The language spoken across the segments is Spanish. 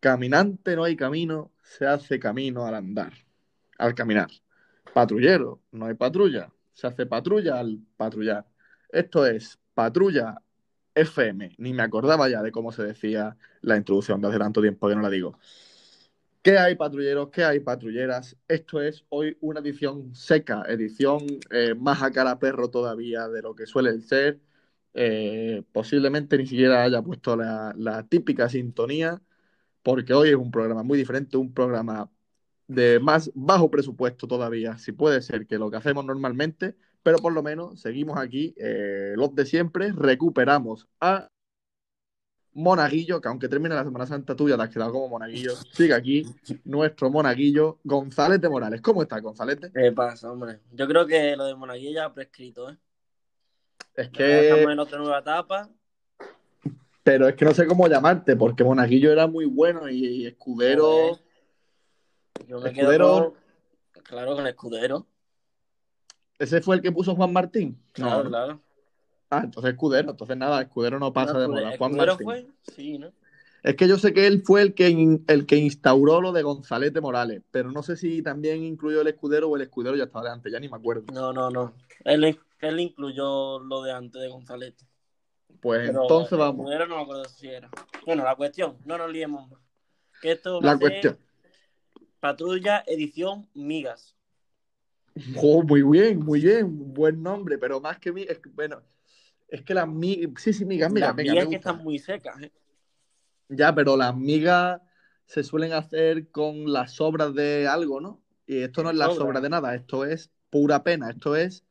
Caminante no hay camino, se hace camino al andar, al caminar. Patrullero, no hay patrulla, se hace patrulla al patrullar. Esto es Patrulla FM. Ni me acordaba ya de cómo se decía la introducción de hace tanto tiempo que no la digo. ¿Qué hay, patrulleros? ¿Qué hay, patrulleras? Esto es hoy una edición seca, edición eh, más a cara perro todavía de lo que suele ser. Eh, posiblemente ni siquiera haya puesto la, la típica sintonía, porque hoy es un programa muy diferente, un programa de más bajo presupuesto todavía, si puede ser que lo que hacemos normalmente, pero por lo menos seguimos aquí, eh, los de siempre, recuperamos a Monaguillo, que aunque termine la Semana Santa tuya, te has quedado como Monaguillo, sigue aquí nuestro Monaguillo, González de Morales. ¿Cómo estás, González? ¿Qué pasa, hombre? Yo creo que lo de Monaguillo ya ha prescrito, ¿eh? Es que... Estamos en otra nueva etapa. Pero es que no sé cómo llamarte, porque Monaguillo era muy bueno y, y Escudero... Yo me Escudero. quedo con- Claro, con Escudero. ¿Ese fue el que puso Juan Martín? Claro, No. claro. Ah, entonces Escudero. Entonces nada, Escudero no pasa No, de moda. Juan ¿Escudero Martín. fue? Sí, ¿no? Es que yo sé que él fue el que, in- el que instauró lo de González de Morales, pero no sé si también incluyó el escudero o el escudero ya estaba de antes, ya ni me acuerdo. No, no, no. Él, él incluyó lo de antes de González. Pues Pero entonces vamos. Escudero no me acuerdo si era. Bueno, la cuestión, no nos liemos más. Que esto va La a ser cuestión. Patrulla Edición Migas. Oh, muy bien, muy bien, buen nombre, pero más que que, bueno, es que las migas, sí, sí, migas, migas, Las migas me que están muy secas, ¿eh? Ya, pero las migas se suelen hacer con las sobras de algo, ¿no? Y esto no es la Sobra. sobra de nada, esto es pura pena, esto es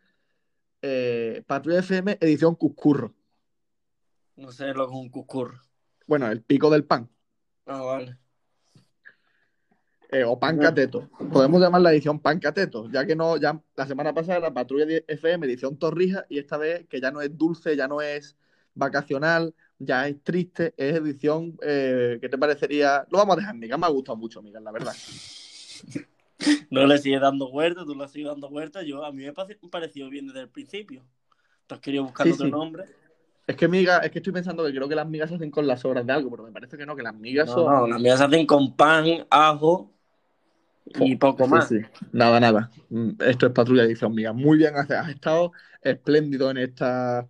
eh, Patrulla FM edición Cuscurro. No sé lo que es un cucurro. Bueno, el pico del pan. Ah, vale. Eh, o pan cateto. Podemos llamar la edición pan cateto, ya que no, ya la semana pasada era Patrulla de FM edición Torrija y esta vez que ya no es dulce, ya no es vacacional, ya es triste, es edición, eh, ¿qué te parecería? Lo vamos a dejar, Miguel, me ha gustado mucho, Miguel, la verdad. No le sigues dando vueltas, tú le sigues dando vueltas. Yo, a mí me pare- me pareció bien desde el principio. Tú has querido buscar Sí, otro sí. nombre. Es que miga, es que estoy pensando que creo que las migas se hacen con las sobras de algo, pero me parece que no, que las migas No, son... no, las mías se hacen con pan, ajo y poco Sí, más. sí. Nada, nada. Mm, Esto es patrulla de edición, miga. Muy bien, has estado espléndido en esta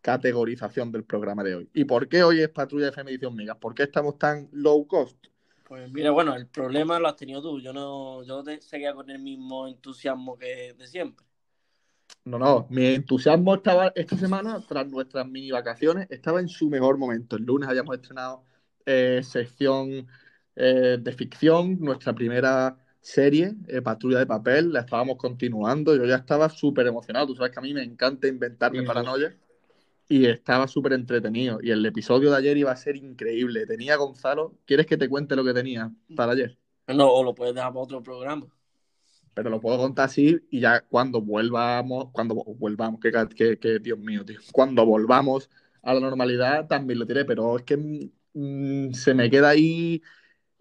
categorización del programa de hoy. ¿Y por qué hoy es patrulla FM edición migas? ¿Por qué estamos tan low cost? Pues mira, bueno, el problema lo has tenido tú. Yo no, yo te seguía con el mismo entusiasmo que de siempre. No, no, mi entusiasmo estaba esta semana, tras nuestras mini vacaciones, estaba en su mejor momento. El lunes habíamos estrenado eh, sección eh, de ficción, nuestra primera serie, eh, Patrulla de Papel, la estábamos continuando. Yo ya estaba súper emocionado. Tú sabes que a mí me encanta inventarme Sí, paranoia y estaba súper entretenido. Y el episodio de ayer iba a ser increíble. Tenía Gonzalo, ¿quieres que te cuente lo que tenía para ayer? No, o lo puedes dejar para otro programa. Pero lo puedo contar así y ya cuando volvamos, cuando vo- volvamos, que, que, que Dios mío, tío, cuando volvamos a la normalidad también lo diré, pero es que mm, se me queda ahí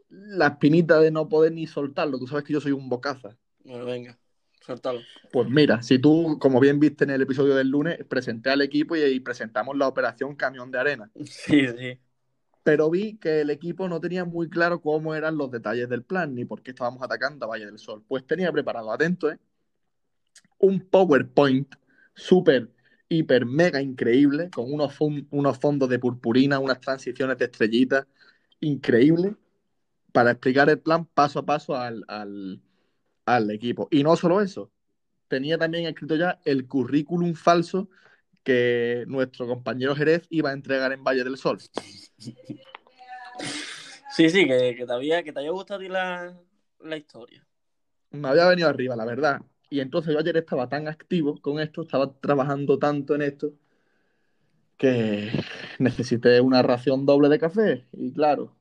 la espinita de no poder ni soltarlo. Tú sabes que yo soy un bocaza. Bueno, venga, suéltalo. Pues mira, si tú, como bien viste en el episodio del lunes, presenté al equipo y, y presentamos la operación Camión de Arena. Sí, sí. Pero vi que el equipo no tenía muy claro cómo eran los detalles del plan ni por qué estábamos atacando a Valle del Sol. Pues tenía preparado, atento, ¿eh? un PowerPoint súper, hiper, mega increíble, con unos, fon- unos fondos de purpurina, unas transiciones de estrellitas, increíble, para explicar el plan paso a paso al, al, al equipo. Y no solo eso, tenía también escrito ya el currículum falso que nuestro compañero Jerez iba a entregar en Valle del Sol. Sí, sí, que, que te había, que te haya gustado a ti la, la historia. me había venido arriba, la verdad. Y entonces yo ayer estaba tan activo con esto, estaba trabajando tanto en esto, que necesité una ración doble de café. Y claro,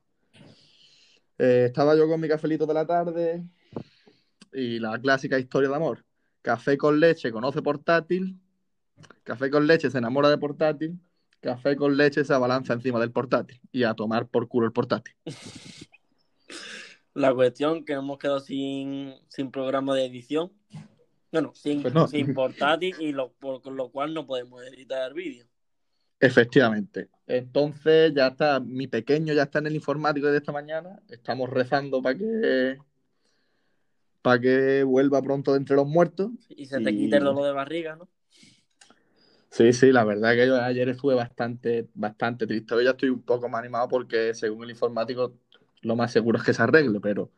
eh, estaba yo con mi cafelito de la tarde y la clásica historia de amor. Café con leche conoce portátil, café con leche se enamora de portátil, café con leche se abalanza encima del portátil y a tomar por culo el portátil. La cuestión que hemos quedado sin, sin programa de edición. Bueno, sin, Pues no. sin portátil y lo, por lo cual no podemos editar vídeo. Efectivamente. Entonces ya está, mi pequeño ya está en el informático de esta mañana. Estamos rezando para que para que vuelva pronto de entre los muertos. Y se te quite el dolor de barriga, ¿no? Sí, sí, la verdad que yo ayer estuve bastante, bastante triste. Hoy ya estoy un poco más animado porque según el informático lo más seguro es que se arregle, pero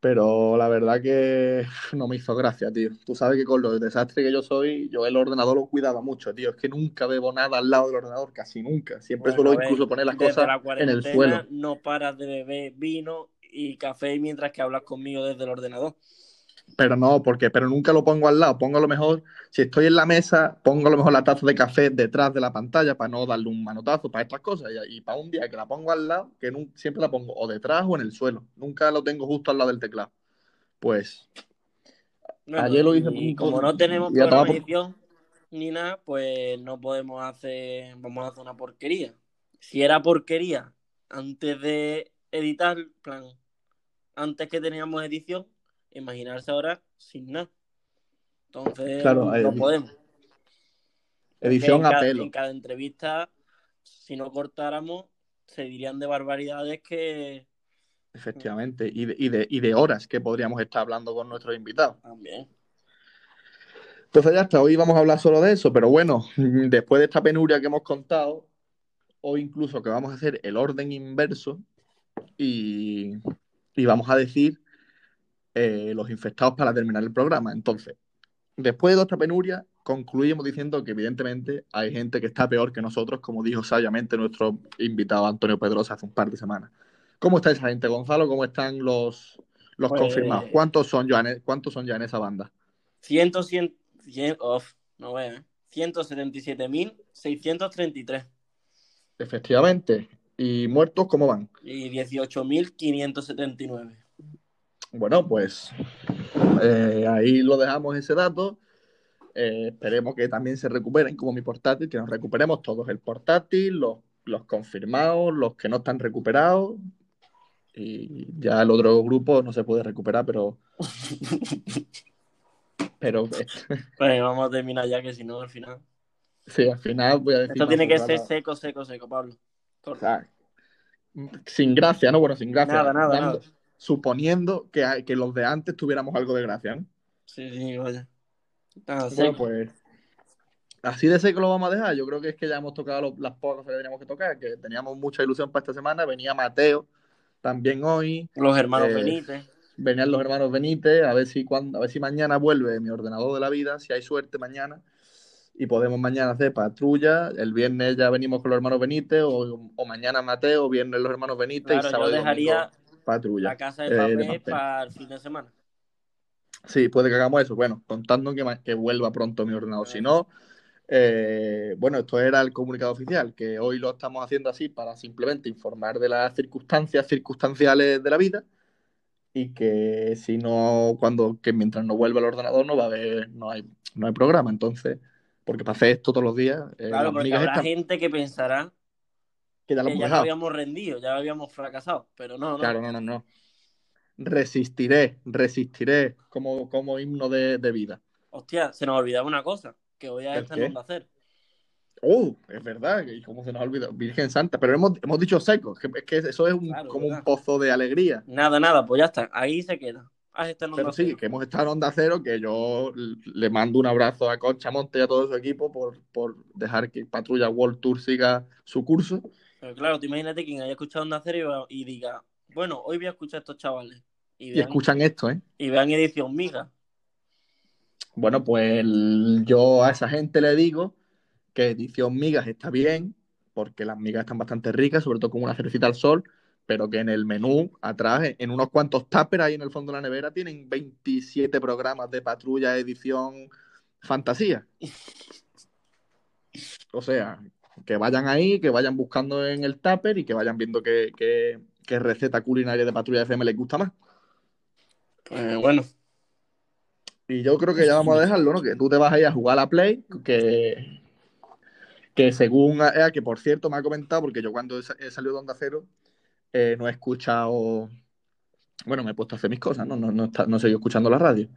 pero la verdad que no me hizo gracia, tío. Tú sabes que con lo desastre que yo soy, yo el ordenador lo cuidaba mucho, tío. Es que nunca bebo nada al lado del ordenador, casi nunca. Siempre suelo incluso poner las cosas en el suelo. No paras de beber vino y café mientras que hablas conmigo desde el ordenador. Pero no, porque pero nunca lo pongo al lado. Pongo a lo mejor, si estoy en la mesa, pongo a lo mejor la taza de café detrás de la pantalla para no darle un manotazo para estas cosas. Y, para un día que la pongo al lado, que siempre la pongo o detrás o en el suelo. Nunca lo tengo justo al lado del teclado. Pues ayer lo hice. Y como no tenemos programación ni nada, pues no podemos hacer, vamos a hacer una porquería. Si era porquería antes de editar, plan, antes que teníamos edición, imaginarse ahora sin nada. Entonces, no podemos. Edición a pelo. En cada entrevista, si no cortáramos, se dirían de barbaridades que. Efectivamente, y de, y de, horas que podríamos estar hablando con nuestros invitados. También. Entonces ya hasta hoy vamos a hablar solo de eso, pero bueno, después de esta penuria que hemos contado, o incluso que vamos a hacer el orden inverso y, y vamos a decir eh, los infectados para terminar el programa. Entonces, después de esta penuria, concluimos diciendo que evidentemente hay gente que está peor que nosotros, como dijo sabiamente nuestro invitado Antonio Pedrosa hace un par de semanas. ¿Cómo está esa gente, Gonzalo? ¿Cómo están los, los pues, confirmados? ¿Cuántos son, ya en, ¿Cuántos son ya en esa banda? 100, 100, 100 off, no veo, ¿eh? 177.633. Efectivamente. ¿Y muertos cómo van? Y 18.579. Bueno, pues eh, ahí lo dejamos ese dato. Eh, esperemos que también se recuperen como mi portátil, que nos recuperemos todos, el portátil, los, los confirmados, los que no están recuperados. Y ya el otro grupo no se puede recuperar, pero... pero... Pues vamos a terminar ya, que si no, al final... Sí, al final voy a decir... Esto tiene que ser seco, seco, seco, Pablo. sin gracia, ¿no? Bueno, sin gracia. Nada, nada, nada suponiendo que, que los de antes tuviéramos algo de gracia, ¿no? Sí, sí, vaya. bueno, pues así de seco lo vamos a dejar. Yo creo que es que ya hemos tocado las pocas que teníamos que tocar, que teníamos mucha ilusión para esta semana. Venía Mateo también hoy. Los hermanos eh, Benítez. Venían los hermanos Benítez, a ver si cuando, a ver si mañana vuelve mi ordenador de la vida, si hay suerte mañana, y podemos mañana hacer patrulla. El viernes ya venimos con los hermanos Benítez, o, o mañana Mateo, viernes los hermanos Benítez, y sábado yo dejaría, patrulla. La casa de eh, papel, para el fin de semana. Sí, puede que hagamos eso. Bueno, contando que, que vuelva pronto mi ordenador. Si no, eh, bueno, esto era el comunicado oficial, que hoy lo estamos haciendo así para simplemente informar de las circunstancias circunstanciales de la vida y que si no, cuando, que mientras no vuelva el ordenador no va a haber, no hay, no hay programa. Entonces, porque para hacer esto todos los días. Eh, claro, porque habrá gente que pensará que ya lo, habíamos rendido, ya habíamos fracasado, pero no, no. Claro, no, no, no. Resistiré, resistiré como, como himno de, vida. Hostia, se nos olvidaba una cosa, que voy a estar en hacer. Oh, es verdad, que cómo se nos ha olvidado. Virgen Santa, pero hemos, hemos dicho seco, es que, eso es como un pozo de alegría. Nada, nada, pues ya está, ahí se queda. Pero sí, que hemos estado en Onda Cero, que yo le mando un abrazo a Concha Monte y a todo su equipo por, por dejar que Patrulla World Tour siga su curso. Pero claro, te imagínate quien haya escuchado Onda Cero y diga, bueno, hoy voy a escuchar a estos chavales. Y, escuchan esto, ¿eh? Y vean edición miga. Bueno, pues yo a esa gente le digo que edición migas está bien, porque las migas están bastante ricas, sobre todo con una cervecita al sol, pero que en el menú, atrás, en unos cuantos tuppers ahí en el fondo de la nevera, tienen 27 programas de patrulla edición fantasía. O sea, que vayan ahí, que vayan buscando en el tupper y que vayan viendo qué, receta culinaria de Patrulla FM les gusta más. Pues bueno. Y yo creo que ya vamos a dejarlo, ¿no? Que tú te vas a ir a jugar a la Play, que, que según EA, que por cierto me ha comentado, porque yo cuando he salido de Onda Cero eh, no he escuchado, bueno, me he puesto a hacer mis cosas, ¿no? No, no, no, seguido escuchando la radio.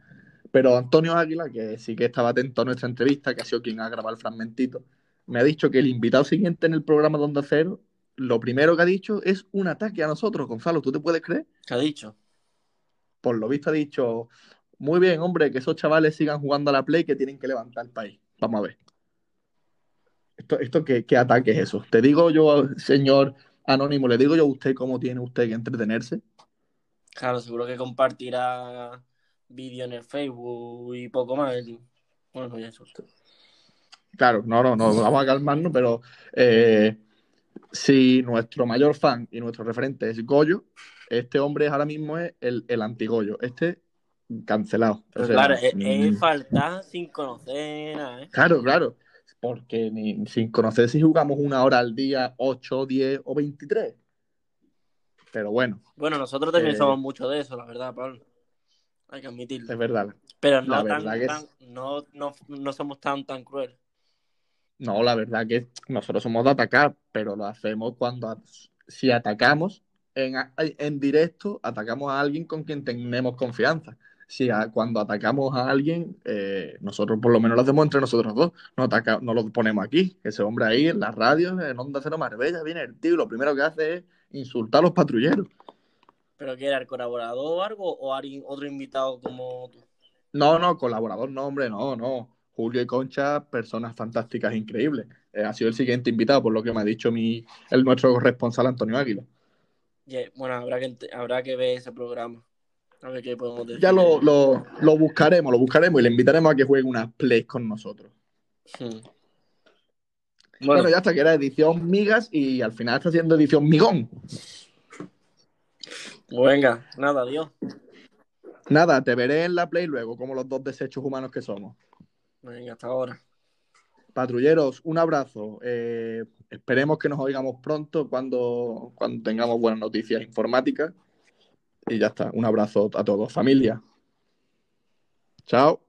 Pero Antonio Águila, que sí que estaba atento a nuestra entrevista, que ha sido quien ha grabado el fragmentito, me ha dicho que el invitado siguiente en el programa Donde Cero, lo primero que ha dicho es un ataque a nosotros, Gonzalo. ¿Tú te puedes creer? ¿Qué ha dicho? Por lo visto ha dicho, muy bien, hombre, que esos chavales sigan jugando a la Play, que tienen que levantar el país. Vamos a ver. ¿Esto, esto qué, qué ataque es eso? Te digo yo, señor Anónimo, le digo yo a usted cómo tiene usted que entretenerse. Claro, seguro que compartirá vídeo en el Facebook y poco más. Bueno, ya eso. Claro, no, no, no, vamos a calmarnos, pero eh, si nuestro mayor fan y nuestro referente es Goyo, este hombre ahora mismo es el, el anti-Goyo. Este cancelado. claro, es, mm. falta sin conocer ¿eh? Claro, claro. Porque ni, sin conocer si jugamos una hora al día, 8, 10 o 23. Pero bueno. Bueno, nosotros también eh, somos mucho de eso, la verdad, Pablo. Hay que admitirlo. Es verdad. Pero no, tan, no, no, no, somos tan, tan crueles. No, la verdad que nosotros somos de atacar, pero lo hacemos cuando si atacamos en, en directo, atacamos a alguien con quien tenemos confianza si cuando atacamos a alguien, eh, nosotros por lo menos lo hacemos entre nosotros dos, no, ataca, no lo ponemos aquí. Ese hombre ahí en la radio, en Onda Cero Marbella, viene el tío lo primero que hace es insultar a los patrulleros. ¿Pero que era el colaborador o algo o alguien, otro invitado como tú? No, no, colaborador no, hombre, no, no. Julio y Concha, personas fantásticas, increíbles. Eh, ha sido el siguiente invitado, por lo que me ha dicho mi, el nuestro corresponsal Antonio Águila. bueno, habrá que, habrá que ver ese programa. Ya lo, lo, buscaremos, lo buscaremos y le invitaremos a que juegue unas plays con nosotros. Hmm. Bueno. ya hasta que era edición migas y al final está haciendo edición migón. Pues venga, nada, adiós. Nada, te veré en la play luego, como los dos desechos humanos que somos. Venga, hasta ahora. Patrulleros, un abrazo. Eh, esperemos que nos oigamos pronto cuando, cuando tengamos buenas noticias informáticas. Y ya está. Un abrazo a todos, familia. Chao.